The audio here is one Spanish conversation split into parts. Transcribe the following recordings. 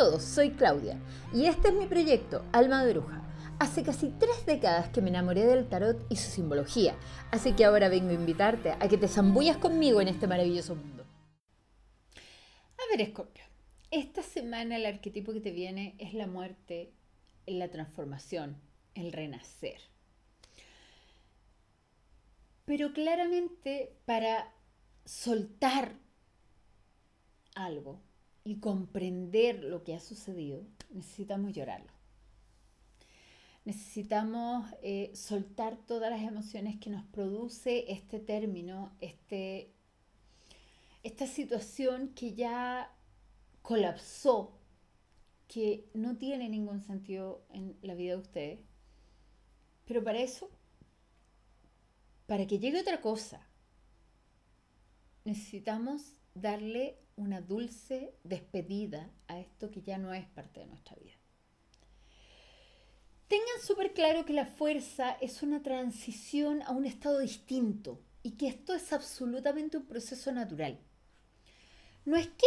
todos, soy Claudia y este es mi proyecto Alma de Bruja. Hace casi tres décadas que me enamoré del tarot y su simbología, así que ahora vengo a invitarte a que te zambullas conmigo en este maravilloso mundo. A ver, Scorpio, esta semana el arquetipo que te viene es la muerte, la transformación, el renacer. Pero claramente para soltar algo, y comprender lo que ha sucedido, necesitamos llorarlo. Necesitamos eh, soltar todas las emociones que nos produce este término, este, esta situación que ya colapsó, que no tiene ningún sentido en la vida de ustedes. Pero para eso, para que llegue otra cosa, necesitamos darle una dulce despedida a esto que ya no es parte de nuestra vida. Tengan súper claro que la fuerza es una transición a un estado distinto y que esto es absolutamente un proceso natural. No es que,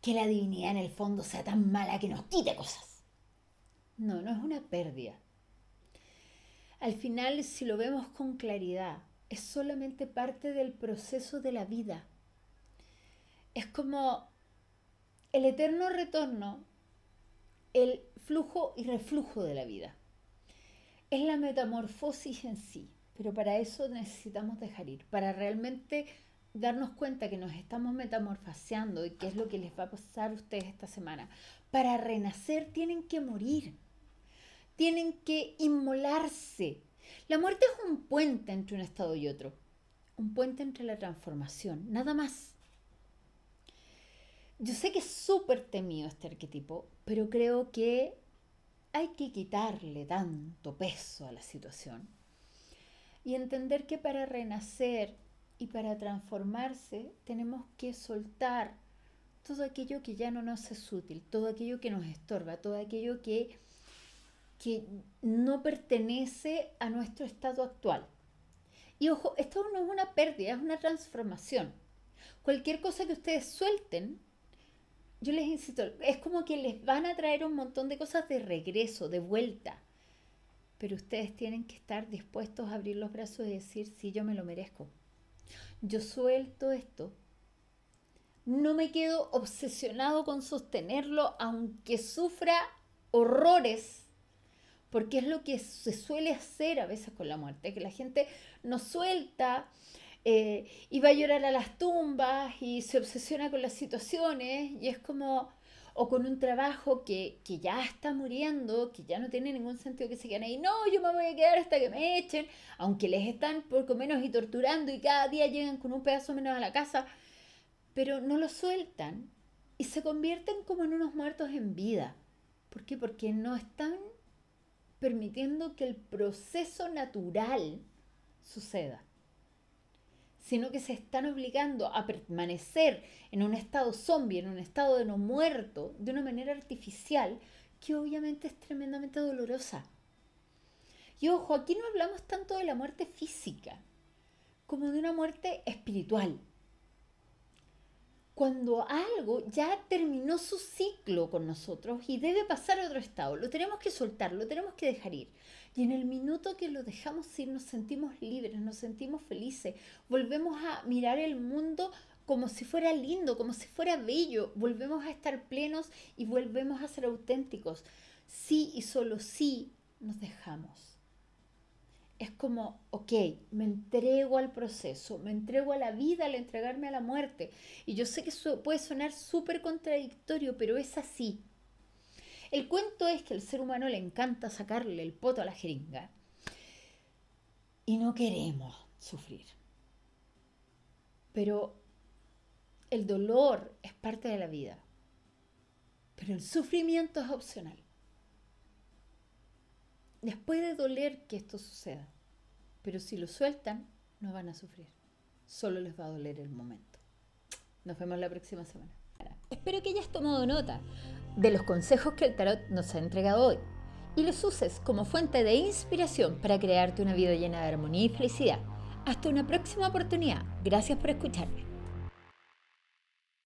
que la divinidad en el fondo sea tan mala que nos quite cosas. No, no es una pérdida. Al final, si lo vemos con claridad, es solamente parte del proceso de la vida es como el eterno retorno, el flujo y reflujo de la vida. Es la metamorfosis en sí, pero para eso necesitamos dejar ir, para realmente darnos cuenta que nos estamos metamorfoseando y qué es lo que les va a pasar a ustedes esta semana. Para renacer tienen que morir, tienen que inmolarse. La muerte es un puente entre un estado y otro, un puente entre la transformación, nada más. Yo sé que es súper temido este arquetipo, pero creo que hay que quitarle tanto peso a la situación y entender que para renacer y para transformarse tenemos que soltar todo aquello que ya no nos es útil, todo aquello que nos estorba, todo aquello que, que no pertenece a nuestro estado actual. Y ojo, esto no es una pérdida, es una transformación. Cualquier cosa que ustedes suelten yo les insisto, es como que les van a traer un montón de cosas de regreso, de vuelta. Pero ustedes tienen que estar dispuestos a abrir los brazos y decir, sí, yo me lo merezco. Yo suelto esto. No me quedo obsesionado con sostenerlo, aunque sufra horrores, porque es lo que se suele hacer a veces con la muerte, que la gente no suelta eh, y va a llorar a las tumbas y se obsesiona con las situaciones y es como, o con un trabajo que, que, ya está muriendo, que ya no tiene ningún sentido que se queden ahí, no, yo me voy a quedar hasta que me echen, aunque les están poco menos y torturando y cada día llegan con un pedazo menos a la casa, pero no lo sueltan y se convierten como en unos muertos en vida. ¿Por qué? Porque no están permitiendo que el proceso natural suceda sino que se están obligando a permanecer en un estado zombie, en un estado de no muerto, de una manera artificial, que obviamente es tremendamente dolorosa. Y ojo, aquí no hablamos tanto de la muerte física, como de una muerte espiritual cuando algo ya terminó su ciclo con nosotros y debe pasar a otro estado. Lo tenemos que soltar, lo tenemos que dejar ir. Y en el minuto que lo dejamos ir nos sentimos libres, nos sentimos felices, volvemos a mirar el mundo como si fuera lindo, como si fuera bello, volvemos a estar plenos y volvemos a ser auténticos. Sí y solo sí nos dejamos es como, ok, me entrego al proceso, me entrego a la vida al entregarme a la muerte. Y yo sé que eso puede sonar súper contradictorio, pero es así. El cuento es que al ser humano le encanta sacarle el poto a la jeringa y no queremos sufrir. Pero el dolor es parte de la vida, pero el sufrimiento es opcional. Les puede doler que esto suceda, pero si lo sueltan, no van a sufrir. Solo les va a doler el momento. Nos vemos la próxima semana. Espero que hayas tomado nota de los consejos que el tarot nos ha entregado hoy y los uses como fuente de inspiración para crearte una vida llena de armonía y felicidad. Hasta una próxima oportunidad. Gracias por escucharme.